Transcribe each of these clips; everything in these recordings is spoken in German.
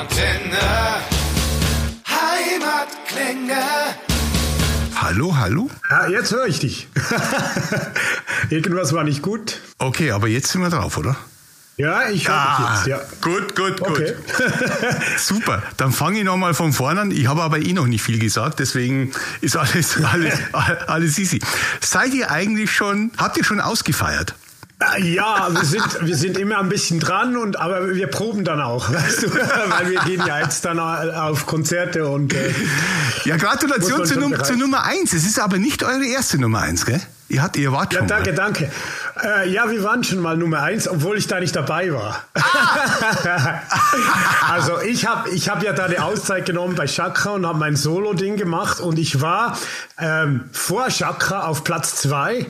Antenne. Heimatklänge. Hallo, hallo? Ja, jetzt höre ich dich. Irgendwas war nicht gut. Okay, aber jetzt sind wir drauf, oder? Ja, ich höre Ah, dich jetzt, ja. Gut, gut, Okay. gut. Super, dann fange ich nochmal von vorne an. Ich habe aber eh noch nicht viel gesagt, deswegen ist alles, alles, alles easy. Seid ihr eigentlich schon, habt ihr schon ausgefeiert? Ah, Ja, wir sind, wir sind immer ein bisschen dran, und, aber wir proben dann auch, weißt du, weil wir gehen ja jetzt dann auf Konzerte und äh, Ja, Gratulation zur, schon Num zur Nummer eins. Es ist aber nicht eure erste Nummer eins, gell? Ihr, habt, ihr wart ja, schon danke, mal. danke. Äh, ja, wir waren schon mal Nummer eins, obwohl ich da nicht dabei war. also ich habe ich hab ja da die Auszeit genommen bei Chakra und habe mein Solo-Ding gemacht und ich war ähm, vor Chakra auf Platz zwei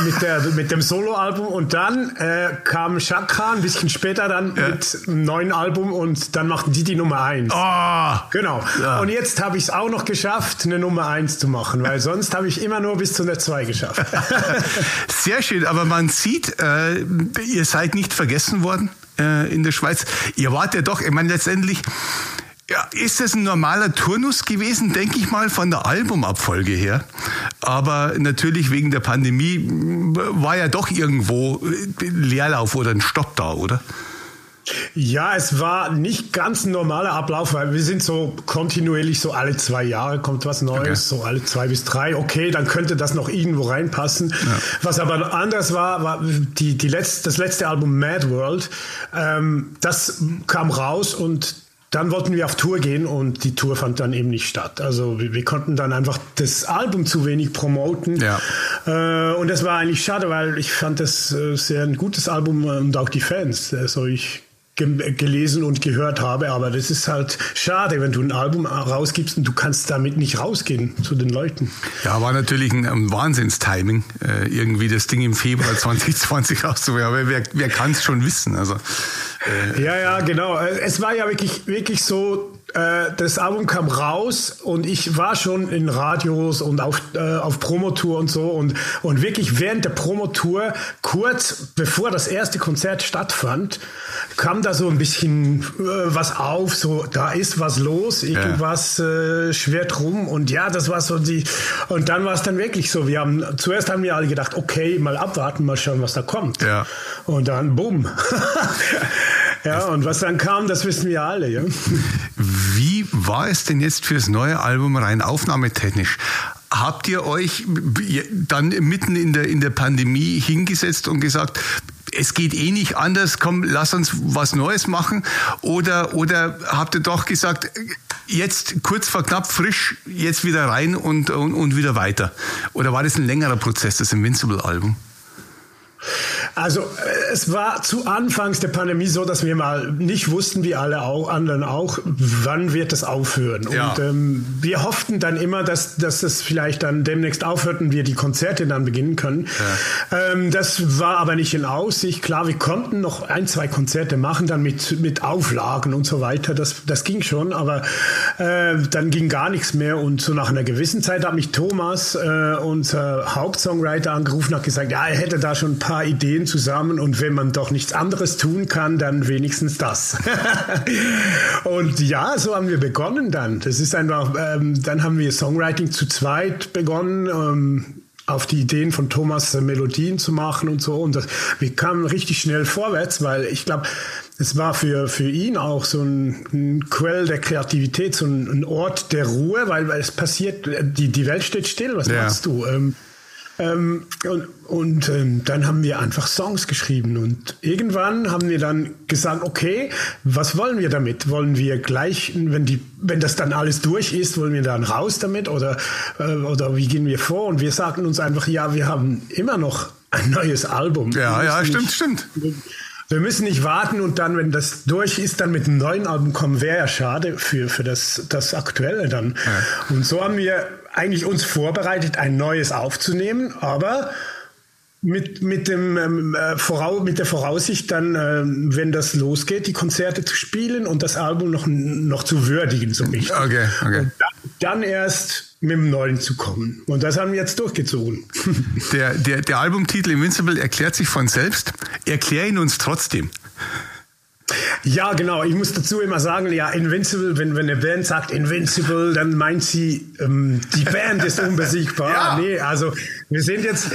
mit, der, mit dem Soloalbum und dann äh, kam Chakra ein bisschen später dann mit einem neuen Album und dann machten die die Nummer eins. Oh, Genau. Ja. Und jetzt habe ich es auch noch geschafft, eine Nummer eins zu machen, weil sonst habe ich immer nur bis zu der zwei geschafft. Sehr schön, aber man sieht, äh, ihr seid nicht vergessen worden äh, in der Schweiz. Ihr wart ja doch, ich meine letztendlich, ja, ist das ein normaler Turnus gewesen, denke ich mal, von der Albumabfolge her. Aber natürlich wegen der Pandemie m, war ja doch irgendwo äh, Leerlauf oder ein Stopp da, oder? Ja, es war nicht ganz ein normaler Ablauf, weil wir sind so kontinuierlich so alle zwei Jahre kommt was Neues, Okay. so alle zwei bis drei. Okay, dann könnte das noch irgendwo reinpassen. Was aber anders war, war die, die letzte, das letzte Album Mad World. Ähm, das kam raus und dann wollten wir auf Tour gehen und die Tour fand dann eben nicht statt. Also wir, wir konnten dann einfach das Album zu wenig promoten. Ja. Äh, und das war eigentlich schade, weil ich fand das äh, sehr ein gutes Album und auch die Fans. Also ich ge- gelesen und gehört habe, aber das ist halt schade, wenn du ein Album rausgibst und du kannst damit nicht rausgehen zu den Leuten. Ja, war natürlich ein, ein Wahnsinnstiming, äh, irgendwie das Ding im Februar 2020 rauszuwerfen. Wer, wer kann es schon wissen? Also, Ja, ja, genau. Äh, Es war ja wirklich, wirklich so, äh, das Album kam raus und ich war schon in Radios und auf, äh, auf Promotour und so und, und wirklich während der Promotour, kurz bevor das erste Konzert stattfand, kam da so ein bisschen äh, was auf, so da ist was los, irgendwas äh, schwirrt rum und ja, das war so die, und dann war es dann wirklich so, wir haben, zuerst haben wir alle gedacht, okay, mal abwarten, mal schauen, was da kommt. Ja. Und dann, bumm. ja, und was dann kam, das wissen wir alle. Ja? Wie war es denn jetzt fürs neue Album rein aufnahmetechnisch? Habt ihr euch dann mitten in der, in der Pandemie hingesetzt und gesagt, es geht eh nicht anders, komm, lass uns was Neues machen? Oder, oder habt ihr doch gesagt, jetzt kurz vor knapp frisch, jetzt wieder rein und, und, und wieder weiter? Oder war das ein längerer Prozess, das Invincible-Album? Also äh, es war zu Anfangs der Pandemie so, dass wir mal nicht wussten, wie alle auch, anderen auch, wann wird das aufhören. Ja. Und ähm, wir hofften dann immer, dass, dass das vielleicht dann demnächst aufhört und wir die Konzerte dann beginnen können. Ähm, das war aber nicht in Aussicht. Klar, wir konnten noch ein, zwei Konzerte machen, dann mit, mit Auflagen und so weiter. Das, das ging schon, aber äh, dann ging gar nichts mehr. Und so nach einer gewissen Zeit hat mich Thomas, äh, unser Hauptsongwriter, angerufen und hat gesagt, ja, er hätte da schon ein paar Ideen zusammen und wenn man doch nichts anderes tun kann, dann wenigstens das. und ja, so haben wir begonnen dann. Das ist einfach, ähm, dann haben wir Songwriting zu zweit begonnen. Ähm, auf die Ideen von Thomas Melodien zu machen und so. Und das, wir kamen richtig schnell vorwärts, weil ich glaube, es war für, für ihn auch so ein, ein Quell der Kreativität, so ein, ein Ort der Ruhe, weil, weil es passiert, die, die Welt steht still, was Ja. machst du? Ähm, ähm, und und ähm, dann haben wir einfach Songs geschrieben und irgendwann haben wir dann gesagt, okay, was wollen wir damit? Wollen wir gleich, wenn die, wenn das dann alles durch ist, wollen wir dann raus damit oder äh, oder wie gehen wir vor? Und wir sagten uns einfach, ja, wir haben immer noch ein neues Album. Ja, ja, stimmt, nicht- stimmt. wir müssen nicht warten und dann, wenn das durch ist, dann mit einem neuen Album kommen, wäre ja schade für, für das, das Aktuelle dann. Und so haben wir eigentlich uns vorbereitet, ein neues aufzunehmen, aber mit, mit, dem, ähm, äh, Vorau mit der Voraussicht dann, ähm, wenn das losgeht, die Konzerte zu spielen und das Album noch, noch zu würdigen, so richtig. Okay, okay. Und dann, dann erst mit dem Neuen zu kommen. Und das haben wir jetzt durchgezogen. Der, der, der Albumtitel Invincible erklärt sich von selbst. Erklär ihn uns trotzdem. Ja, genau. Ich muss dazu immer sagen, ja, Invincible, wenn, wenn eine Band sagt Invincible, dann meint sie, ähm, die Band ist unbesiegbar. ja. Nee, also wir sind jetzt,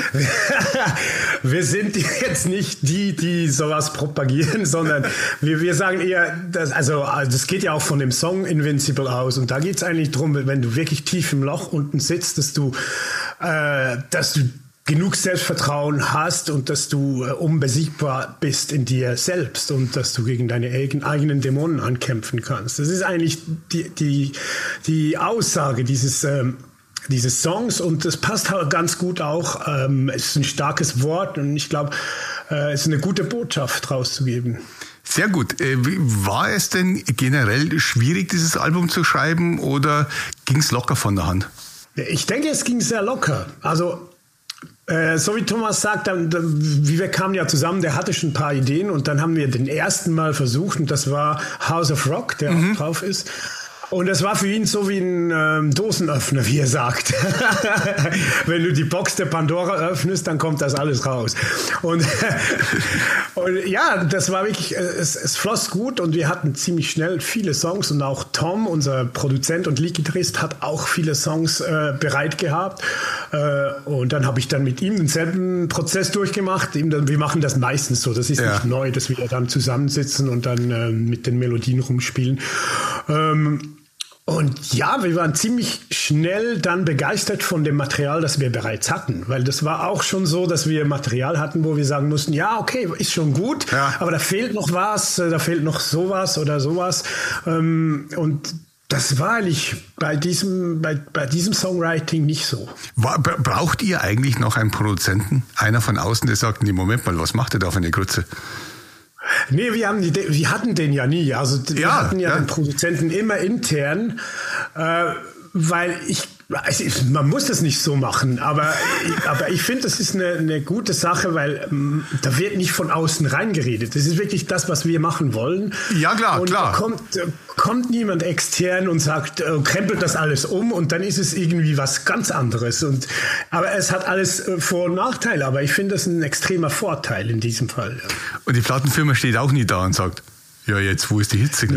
wir sind jetzt nicht die, die sowas propagieren, sondern wir, wir sagen eher, dass, also, das geht ja auch von dem Song Invincible aus. Und da geht es eigentlich darum, wenn du wirklich tief im Loch unten sitzt, dass du, äh, dass du genug Selbstvertrauen hast und dass du äh, unbesiegbar bist in dir selbst und dass du gegen deine eigenen Dämonen ankämpfen kannst. Das ist eigentlich die, die, die Aussage dieses, ähm, dieses Songs und das passt halt ganz gut auch. Ähm, es ist ein starkes Wort und ich glaube, äh, es ist eine gute Botschaft rauszugeben. Sehr gut. Äh, war es denn generell schwierig, dieses Album zu schreiben oder ging es locker von der Hand? Ich denke, es ging sehr locker. Also äh, so wie Thomas sagt, dann, wie wir kamen ja zusammen, der hatte schon ein paar Ideen und dann haben wir den ersten Mal versucht und das war House of Rock, der mhm. auch drauf ist. Und das war für ihn so wie ein ähm, Dosenöffner, wie er sagt. Wenn du die Box der Pandora öffnest, dann kommt das alles raus. Und, und ja, das war wirklich, äh, es, es, floss gut und wir hatten ziemlich schnell viele Songs und auch Tom, unser Produzent und Lead-Gitarrist, hat auch viele Songs äh, bereit gehabt. Äh, und dann habe ich dann mit ihm denselben Prozess durchgemacht. Wir machen das meistens so. Das ist ja. nicht neu, dass wir dann zusammensitzen und dann äh, mit den Melodien rumspielen. Ähm, und ja, wir waren ziemlich schnell dann begeistert von dem Material, das wir bereits hatten, weil das war auch schon so, dass wir Material hatten, wo wir sagen mussten, ja, okay, ist schon gut, ja. aber da fehlt noch was, äh, da fehlt noch sowas oder sowas. Ähm, und das war eigentlich bei diesem, bei, bei diesem Songwriting nicht so. Braucht ihr eigentlich noch einen Produzenten? Einer von außen, der sagt, nee, Moment mal, was macht ihr da für eine Grütze? Nee, wir, haben die, wir hatten den ja nie. Also wir ja, hatten ja, ja, den Produzenten immer intern, äh, weil ich man muss das nicht so machen, aber, aber ich finde, das ist eine, eine gute Sache, weil ähm, da wird nicht von außen reingeredet. Das ist wirklich das, was wir machen wollen. Ja, klar, und klar. Da kommt, kommt niemand extern und sagt, äh, krempelt das alles um und dann ist es irgendwie was ganz anderes. Und, aber es hat alles äh, Vor- und Nachteile, aber ich finde das ein extremer Vorteil in diesem Fall. Und die Plattenfirma steht auch nie da und sagt, ja, jetzt, wo ist die Hitze?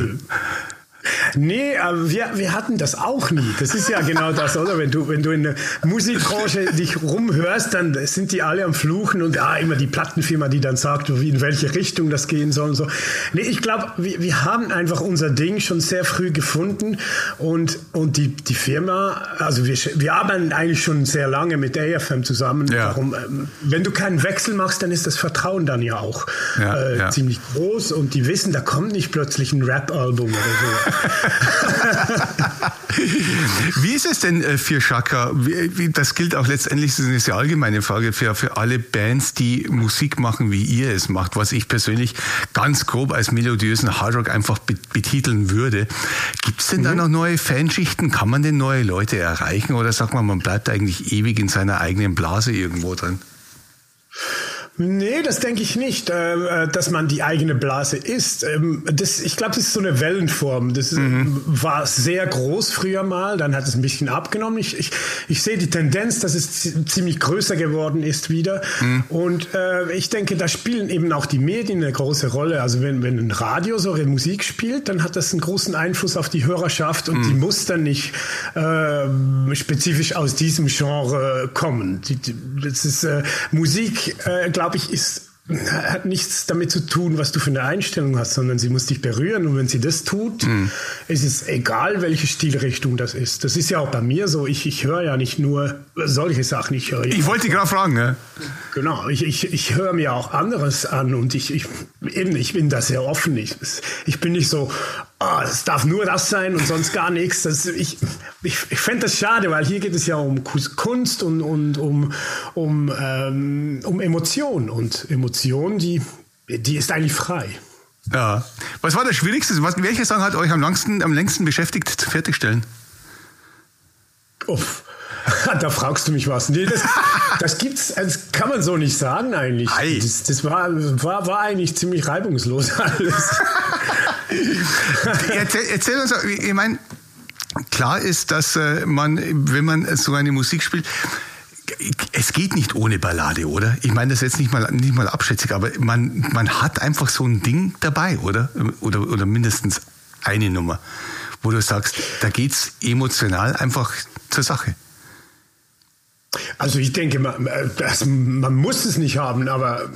Nee, aber wir, wir hatten das auch nie. Das ist ja genau das, oder? Wenn du, wenn du in der Musikbranche dich rumhörst, dann sind die alle am Fluchen und ja, immer die Plattenfirma, die dann sagt, in welche Richtung das gehen soll und so. Nee, ich glaube, wir, wir haben einfach unser Ding schon sehr früh gefunden und, und die, die Firma, also wir, wir arbeiten eigentlich schon sehr lange mit AFM zusammen. Ja. Darum, ähm, wenn du keinen Wechsel machst, dann ist das Vertrauen dann ja auch ja, äh, ja. ziemlich groß und die wissen, da kommt nicht plötzlich ein Rap-Album oder so. wie ist es denn äh, für Shaka? Das gilt auch letztendlich, das ist eine sehr allgemeine Frage für, für alle Bands, die Musik machen, wie ihr es macht, was ich persönlich ganz grob als melodiösen Hardrock einfach betiteln würde. Gibt es denn mhm. da noch neue Fanschichten? Kann man denn neue Leute erreichen oder sagt man, man bleibt eigentlich ewig in seiner eigenen Blase irgendwo drin? Nee, das denke ich nicht, äh, äh, dass man die eigene Blase ist. Ähm, das, ich glaube, das ist so eine Wellenform. Das mhm. war sehr groß früher mal, dann hat es ein bisschen abgenommen. Ich, ich, ich sehe die Tendenz, dass es ziemlich größer geworden ist wieder. Mhm. Und äh, ich denke, da spielen eben auch die Medien eine große Rolle. Also wenn, wenn ein Radio so Musik spielt, dann hat das einen großen Einfluss auf die Hörerschaft und mhm. die muss dann nicht äh, spezifisch aus diesem Genre kommen. Die, die, das ist äh, Musik, äh, glaube ich, ist hat nichts damit zu tun, was du für eine Einstellung hast, sondern sie muss dich berühren. Und wenn sie das tut, mhm. ist es egal, welche Stilrichtung das ist. Das ist ja auch bei mir so. Ich, ich höre ja nicht nur solche Sachen. Ich, höre ich wollte gerade fragen, ne? Genau. Ich, ich, ich höre mir auch anderes an und ich, ich, eben, ich bin da sehr offen. Ich, ich bin nicht so, oh, es darf nur das sein und sonst gar nichts. Das, ich ich, ich fände das schade, weil hier geht es ja um Kunst und, und um, um, ähm, um Emotionen. Und Emotionen, die, die ist eigentlich frei. Ja. Was war das Schwierigste? Was, welcher Song hat euch am längsten, am längsten beschäftigt zu fertigstellen? Uff. da fragst du mich was. Nee, das, das gibt's, das kann man so nicht sagen eigentlich. Das, das war, war, war eigentlich ziemlich reibungslos alles. erzähl, erzähl uns, ich meine, klar ist, dass äh, man, wenn man so eine Musik spielt, es geht nicht ohne Ballade, oder? Ich meine das jetzt nicht mal, nicht mal abschätzig, aber man, man hat einfach so ein Ding dabei, oder? Oder, oder mindestens eine Nummer, wo du sagst, da geht es emotional einfach zur Sache. Also ich denke, man, das, man, muss es nicht haben, aber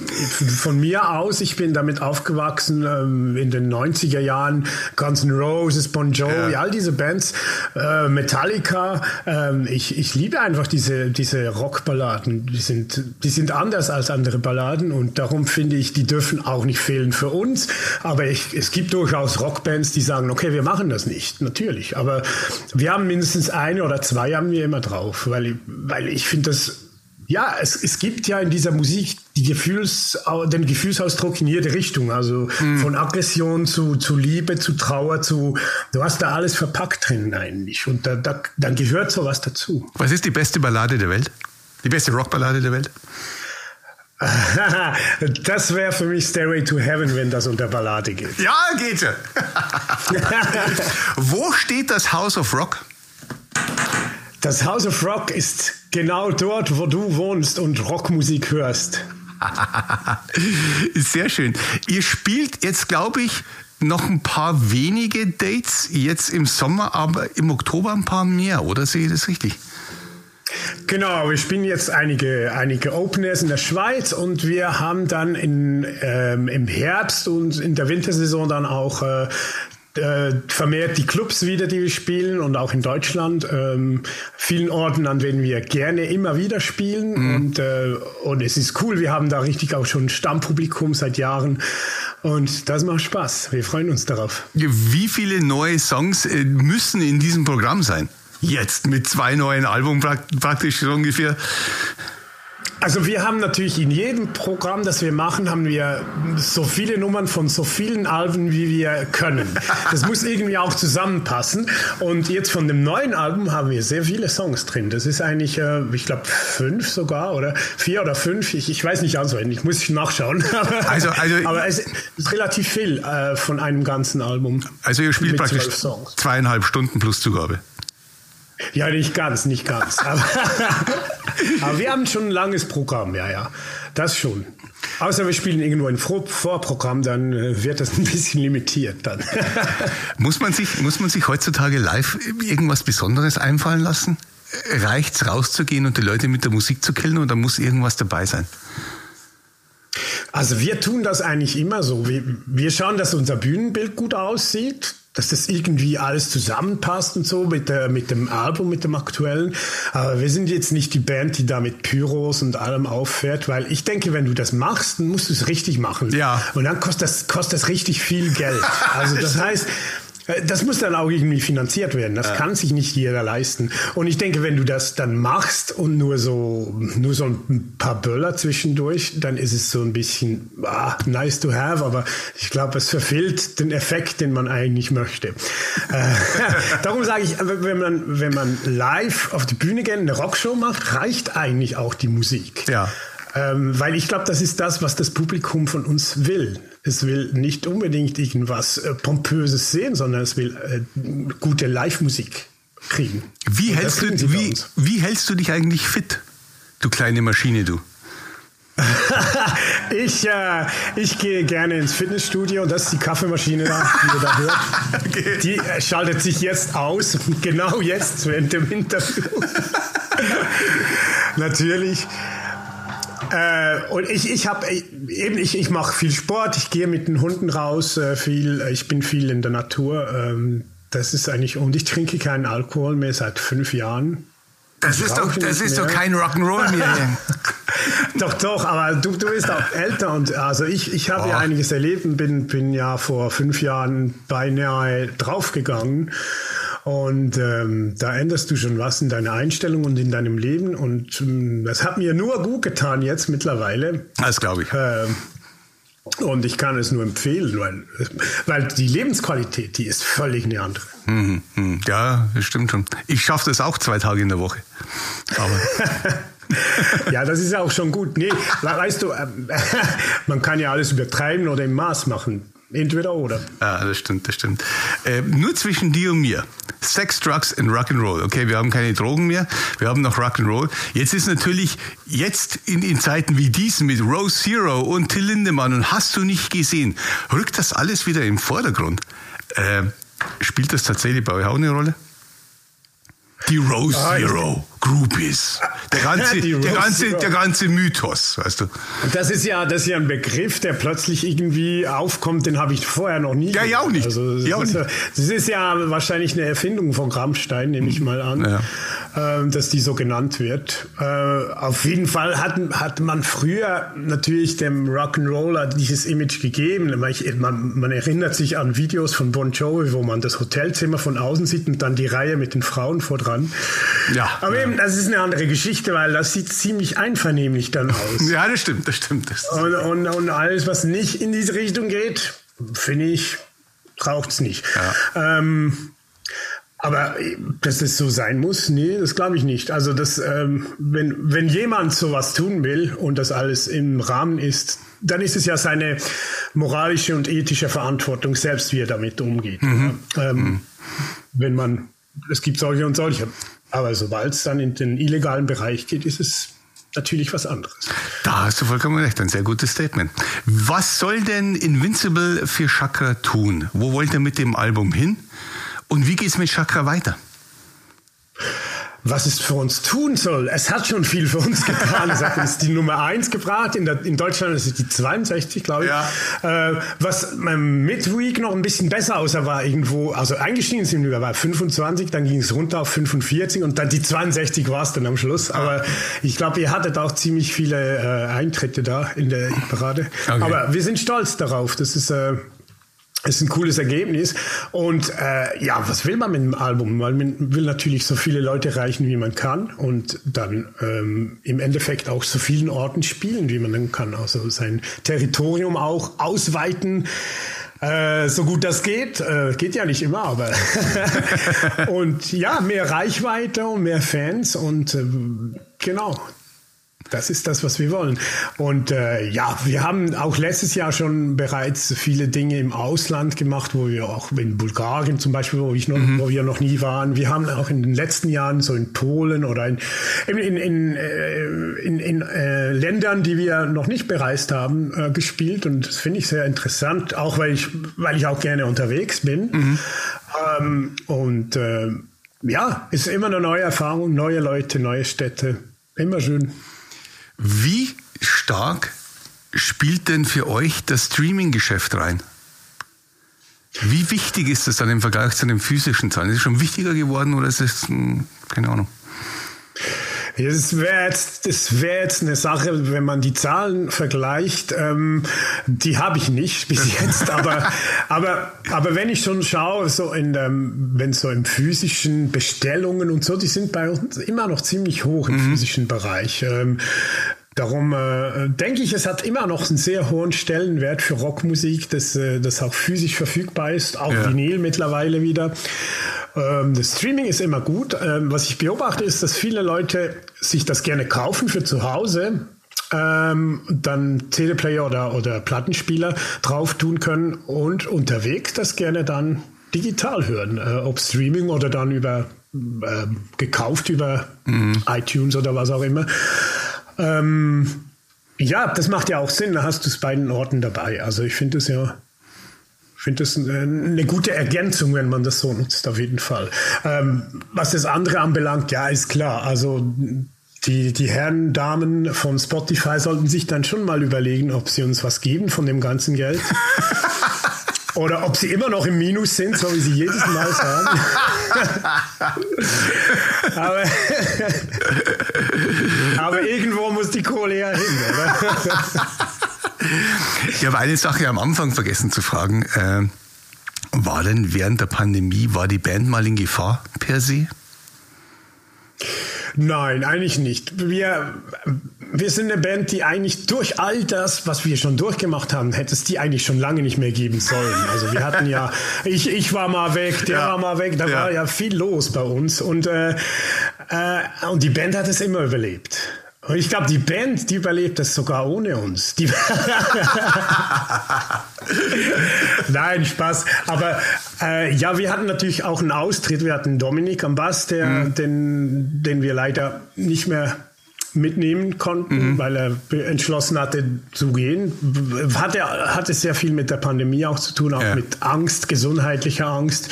von mir aus, ich bin damit aufgewachsen ähm, in den 90er Jahren, Guns N' Roses, Bon Jovi, ja. all diese Bands, äh, Metallica. Äh, ich, ich liebe einfach diese, diese Rockballaden. Die sind, die sind anders als andere Balladen und darum finde ich, die dürfen auch nicht fehlen für uns. Aber ich, es gibt durchaus Rockbands, die sagen, okay, wir machen das nicht, natürlich. Aber wir haben mindestens eine oder zwei haben wir immer drauf, weil, weil ich ich finde das, ja, es, es gibt ja in dieser Musik die Gefühls, den Gefühlsausdruck in jede Richtung. Also mhm. von Aggression zu, zu Liebe, zu Trauer, zu, du hast da alles verpackt drin eigentlich. Und da, da, dann gehört sowas dazu. Was ist die beste Ballade der Welt? Die beste Rockballade der Welt? das wäre für mich Stairway to Heaven, wenn das unter Ballade geht. Ja, geht ja. Wo steht das House of Rock? Das House of Rock ist genau dort, wo du wohnst und Rockmusik hörst. Sehr schön. Ihr spielt jetzt, glaube ich, noch ein paar wenige Dates jetzt im Sommer, aber im Oktober ein paar mehr, oder sehe ich das richtig? Genau, wir spielen jetzt einige, einige Openers in der Schweiz und wir haben dann in, ähm, im Herbst und in der Wintersaison dann auch äh, äh, vermehrt die Clubs wieder, die wir spielen und auch in Deutschland. Ähm, vielen Orten, an denen wir gerne immer wieder spielen. Mhm. Und, äh, und es ist cool, wir haben da richtig auch schon Stammpublikum seit Jahren. Und das macht Spaß. Wir freuen uns darauf. Wie viele neue Songs äh, müssen in diesem Programm sein? Jetzt mit zwei neuen Alben praktisch so ungefähr. Also wir haben natürlich in jedem Programm, das wir machen, haben wir so viele Nummern von so vielen Alben, wie wir können. Das muss irgendwie auch zusammenpassen. Und jetzt von dem neuen Album haben wir sehr viele Songs drin. Das ist eigentlich, äh, ich glaube, fünf sogar oder vier oder fünf. Ich, ich weiß nicht auswendig, ich muss nachschauen. Also, also, Aber es ist relativ viel äh, von einem ganzen Album. Also ihr spielt praktisch zweieinhalb Stunden plus Zugabe. Ja, nicht ganz, nicht ganz. Aber, aber, wir haben schon ein langes Programm, ja, ja. Das schon. Außer wir spielen irgendwo ein Vorprogramm, dann äh, wird das ein bisschen limitiert dann. muss, man sich, muss man sich heutzutage live irgendwas Besonderes einfallen lassen? Reicht's rauszugehen und die Leute mit der Musik zu killen oder muss irgendwas dabei sein? Also wir tun das eigentlich immer so. Wir, wir schauen, dass unser Bühnenbild gut aussieht dass das irgendwie alles zusammenpasst und so mit, der, mit dem Album, mit dem aktuellen. Aber wir sind jetzt nicht die Band, die da mit Pyros und allem auffährt, weil ich denke, wenn du das machst, dann musst du es richtig machen. Ja. Und dann kostet das, kostet das richtig viel Geld. Also das heißt, das muss dann auch irgendwie finanziert werden. Das ja. kann sich nicht jeder leisten. Und ich denke, wenn du das dann machst und nur so, nur so ein paar Böller zwischendurch, dann ist es so ein bisschen ah, nice to have. Aber ich glaube, es verfehlt den Effekt, den man eigentlich möchte. äh, darum sage ich, wenn man, wenn man live auf die Bühne geht, eine Rockshow macht, reicht eigentlich auch die Musik. Ja. Ähm, weil ich glaube, das ist das, was das Publikum von uns will. Es will nicht unbedingt irgendwas äh, Pompöses sehen, sondern es will äh, gute Live-Musik kriegen. Wie hältst, du, wie, wie hältst du dich eigentlich fit, du kleine Maschine, du? ich, äh, ich gehe gerne ins Fitnessstudio und das ist die Kaffeemaschine da, die ihr da hört. Okay. Die äh, schaltet sich jetzt aus, genau jetzt während dem Interview. Natürlich. Äh, und ich, ich habe äh, eben, ich, ich mache viel Sport, ich gehe mit den Hunden raus, äh, viel, äh, ich bin viel in der Natur. Ähm, das ist eigentlich, und ich trinke keinen Alkohol mehr seit fünf Jahren. Das ist doch, das ist doch kein Rock'n'Roll mehr. doch, doch, aber du, du bist auch älter und also ich, ich habe oh. ja einiges erlebt und bin, bin ja vor fünf Jahren beinahe draufgegangen. Und ähm, da änderst du schon was in deiner Einstellung und in deinem Leben. Und ähm, das hat mir nur gut getan jetzt mittlerweile. Das glaube ich. Ähm, und ich kann es nur empfehlen, weil, weil die Lebensqualität, die ist völlig eine andere. Mhm, mhm. Ja, das stimmt schon. Ich schaffe das auch zwei Tage in der Woche. Aber ja, das ist ja auch schon gut. Nee, weißt du, ähm, man kann ja alles übertreiben oder im Maß machen. Entweder oder. Ja, das stimmt, das stimmt. Äh, nur zwischen dir und mir. Sex, Drugs and Rock'n'Roll. Okay, wir haben keine Drogen mehr, wir haben noch Rock'n'Roll. Jetzt ist natürlich, jetzt in, in Zeiten wie diesen mit Rose Zero und Till Lindemann und hast du nicht gesehen, rückt das alles wieder im Vordergrund. Äh, spielt das tatsächlich bei euch auch eine Rolle? Die Rose ah, Zero Groupies. Der ganze, der, ganze, der ganze Mythos, weißt du. Das ist ja, das ist ja ein Begriff, der plötzlich irgendwie aufkommt, den habe ich vorher noch nie. Ja, ja auch nicht. Also, das, ja, auch ist, nicht. das ist ja wahrscheinlich eine Erfindung von Rammstein, nehme ich mal an, ja. äh, dass die so genannt wird. Äh, auf jeden Fall hat, hat man früher natürlich dem Rock'n'Roller dieses Image gegeben. Man, man erinnert sich an Videos von Bon Jovi, wo man das Hotelzimmer von außen sieht und dann die Reihe mit den Frauen vor dran. Ja. Aber eben, das ist eine andere Geschichte, weil das sieht ziemlich einvernehmlich dann aus. ja, das stimmt, das stimmt. Das und, und, und, alles, was nicht in diese Richtung geht, finde ich, braucht es nicht. Ja. Ähm, aber dass es so sein muss, nee, das glaube ich nicht. Also das, ähm, wenn, wenn jemand sowas tun will und das alles im Rahmen ist, dann ist es ja seine moralische und ethische Verantwortung selbst, wie er damit umgeht. Mhm. Ähm, mhm. Wenn man, es gibt solche und solche. Aber sobald es dann in den illegalen Bereich geht, ist es natürlich was anderes. Da hast du vollkommen recht, ein sehr gutes Statement. Was soll denn Invincible für Chakra tun? Wo wollt ihr mit dem Album hin? Und wie geht es mit Chakra weiter? Was es für uns tun soll. Es hat schon viel für uns getan. Es hat uns die Nummer 1 gebracht. In, der, in Deutschland ist es die 62, glaube ich. Ja. Äh, was beim Midweek noch ein bisschen besser aussah, war irgendwo, also eingestiegen sind wir bei 25, dann ging es runter auf 45 und dann die 62 war es dann am Schluss. Aber ich glaube, ihr hattet auch ziemlich viele äh, Eintritte da in der Parade. Okay. Aber wir sind stolz darauf. Das ist äh, ist ein cooles Ergebnis. Und äh, ja, was will man mit dem Album? Man will natürlich so viele Leute erreichen, wie man kann und dann ähm, im Endeffekt auch so vielen Orten spielen, wie man dann kann. Also sein Territorium auch ausweiten. Äh, so gut das geht, äh, geht ja nicht immer, aber und ja, mehr Reichweite und mehr Fans und äh, genau, das ist das, was wir wollen. Und äh, ja, wir haben auch letztes Jahr schon bereits viele Dinge im Ausland gemacht, wo wir auch in Bulgarien zum Beispiel, wo, ich noch, mhm. wo wir noch nie waren. Wir haben auch in den letzten Jahren so in Polen oder in, in, in, in, äh, in, in äh, Ländern, die wir noch nicht bereist haben, äh, gespielt. Und das finde ich sehr interessant, auch weil ich, weil ich auch gerne unterwegs bin. Mhm. Ähm, und äh, ja, ist immer eine neue Erfahrung, neue Leute, neue Städte. Immer schön. Wie stark spielt denn für euch das Streaming-Geschäft rein? Wie wichtig ist das dann im Vergleich zu den physischen Zahlen? Ist es schon wichtiger geworden oder ist es, hm, keine Ahnung? Das wäre jetzt, wär jetzt eine Sache, wenn man die Zahlen vergleicht, ähm, die habe ich nicht bis jetzt, aber, aber, aber wenn ich schon schaue, so in wenn so im physischen Bestellungen und so, die sind bei uns immer noch ziemlich hoch im mhm. physischen Bereich. Ähm, Darum äh, denke ich, es hat immer noch einen sehr hohen Stellenwert für Rockmusik, dass äh, das auch physisch verfügbar ist, auch ja. Vinyl mittlerweile wieder. Ähm, das Streaming ist immer gut. Ähm, was ich beobachte, ist, dass viele Leute sich das gerne kaufen für zu Hause, ähm, dann Teleplayer oder, oder Plattenspieler drauf tun können und unterwegs das gerne dann digital hören, äh, ob Streaming oder dann über äh, gekauft über mhm. iTunes oder was auch immer. Ähm, ja, das macht ja auch Sinn. Da hast du es beiden Orten dabei. Also ich finde es ja finde das eine gute Ergänzung, wenn man das so nutzt, auf jeden Fall. Ähm, was das andere anbelangt, ja, ist klar. Also die, die Herren, Damen von Spotify sollten sich dann schon mal überlegen, ob sie uns was geben von dem ganzen Geld. Oder ob sie immer noch im Minus sind, so wie sie jedes Mal sagen. aber, aber irgendwo muss die Kohle ja hin, oder? ich habe eine Sache am Anfang vergessen zu fragen. Äh, war denn während der Pandemie, war die Band mal in Gefahr per se? Nein, eigentlich nicht. Wir, wir sind eine Band, die eigentlich durch all das, was wir schon durchgemacht haben, hätte es die eigentlich schon lange nicht mehr geben sollen. Also wir hatten ja, ich, ich war mal weg, der ja. war mal weg, da ja. war ja viel los bei uns und, äh, äh, und die Band hat es immer überlebt. Und ich glaube, die Band, die überlebt das sogar ohne uns. Nein, Spaß. Aber äh, ja, wir hatten natürlich auch einen Austritt. Wir hatten Dominik am Bass, der, mhm. den, den wir leider nicht mehr mitnehmen konnten, mhm. weil er entschlossen hatte zu gehen. Hatte, hatte sehr viel mit der Pandemie auch zu tun, auch ja. mit Angst, gesundheitlicher Angst.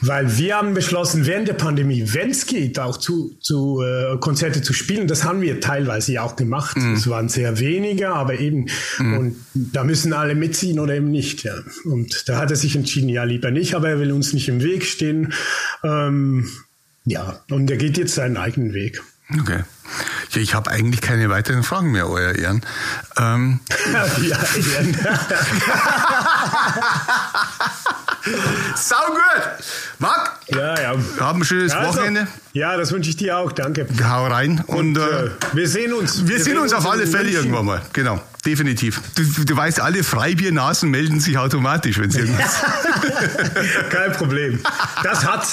Weil wir haben beschlossen, während der Pandemie, wenn es geht, auch zu, zu äh, Konzerte zu spielen. Das haben wir teilweise ja auch gemacht. Mhm. Es waren sehr wenige, aber eben, mhm. und da müssen alle mitziehen oder eben nicht. Ja. Und da hat er sich entschieden, ja, lieber nicht, aber er will uns nicht im Weg stehen. Ähm, ja, und er geht jetzt seinen eigenen Weg. Okay. Ja, ich habe eigentlich keine weiteren Fragen mehr, Euer Ehren. Ähm. ja, Ehren. Sau gut. Marc? Ja, ja. Haben ein schönes also, Wochenende. Ja, das wünsche ich dir auch. Danke. Hau rein. Und, und äh, wir sehen uns. Wir, wir sehen uns auf alle Fälle München. irgendwann mal. Genau. Definitiv. Du, du weißt, alle Freibiernasen melden sich automatisch, wenn sie irgendwas. Kein Problem. Das hat.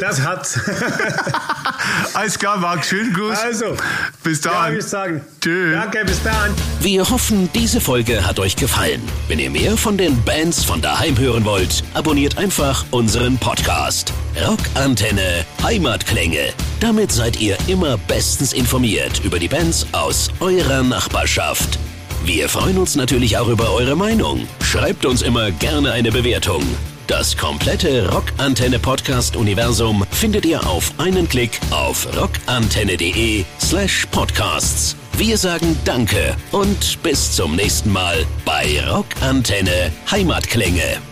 Das hat. Alles klar, Marc. Schönen Gruß. Also. Bis dann. Ja, ich sagen. Tschüss. Danke, bis dann. Wir hoffen, diese Folge hat euch gefallen. Wenn ihr mehr von den Bands von daheim hören wollt, abonniert einfach unseren Podcast. Rockantenne Heimatklänge. Damit seid ihr immer bestens informiert über die Bands aus eurer Nachbarschaft. Wir freuen uns natürlich auch über eure Meinung. Schreibt uns immer gerne eine Bewertung. Das komplette Rockantenne Podcast Universum findet ihr auf einen Klick auf rockantenne.de slash podcasts. Wir sagen Danke und bis zum nächsten Mal bei Rockantenne Heimatklänge.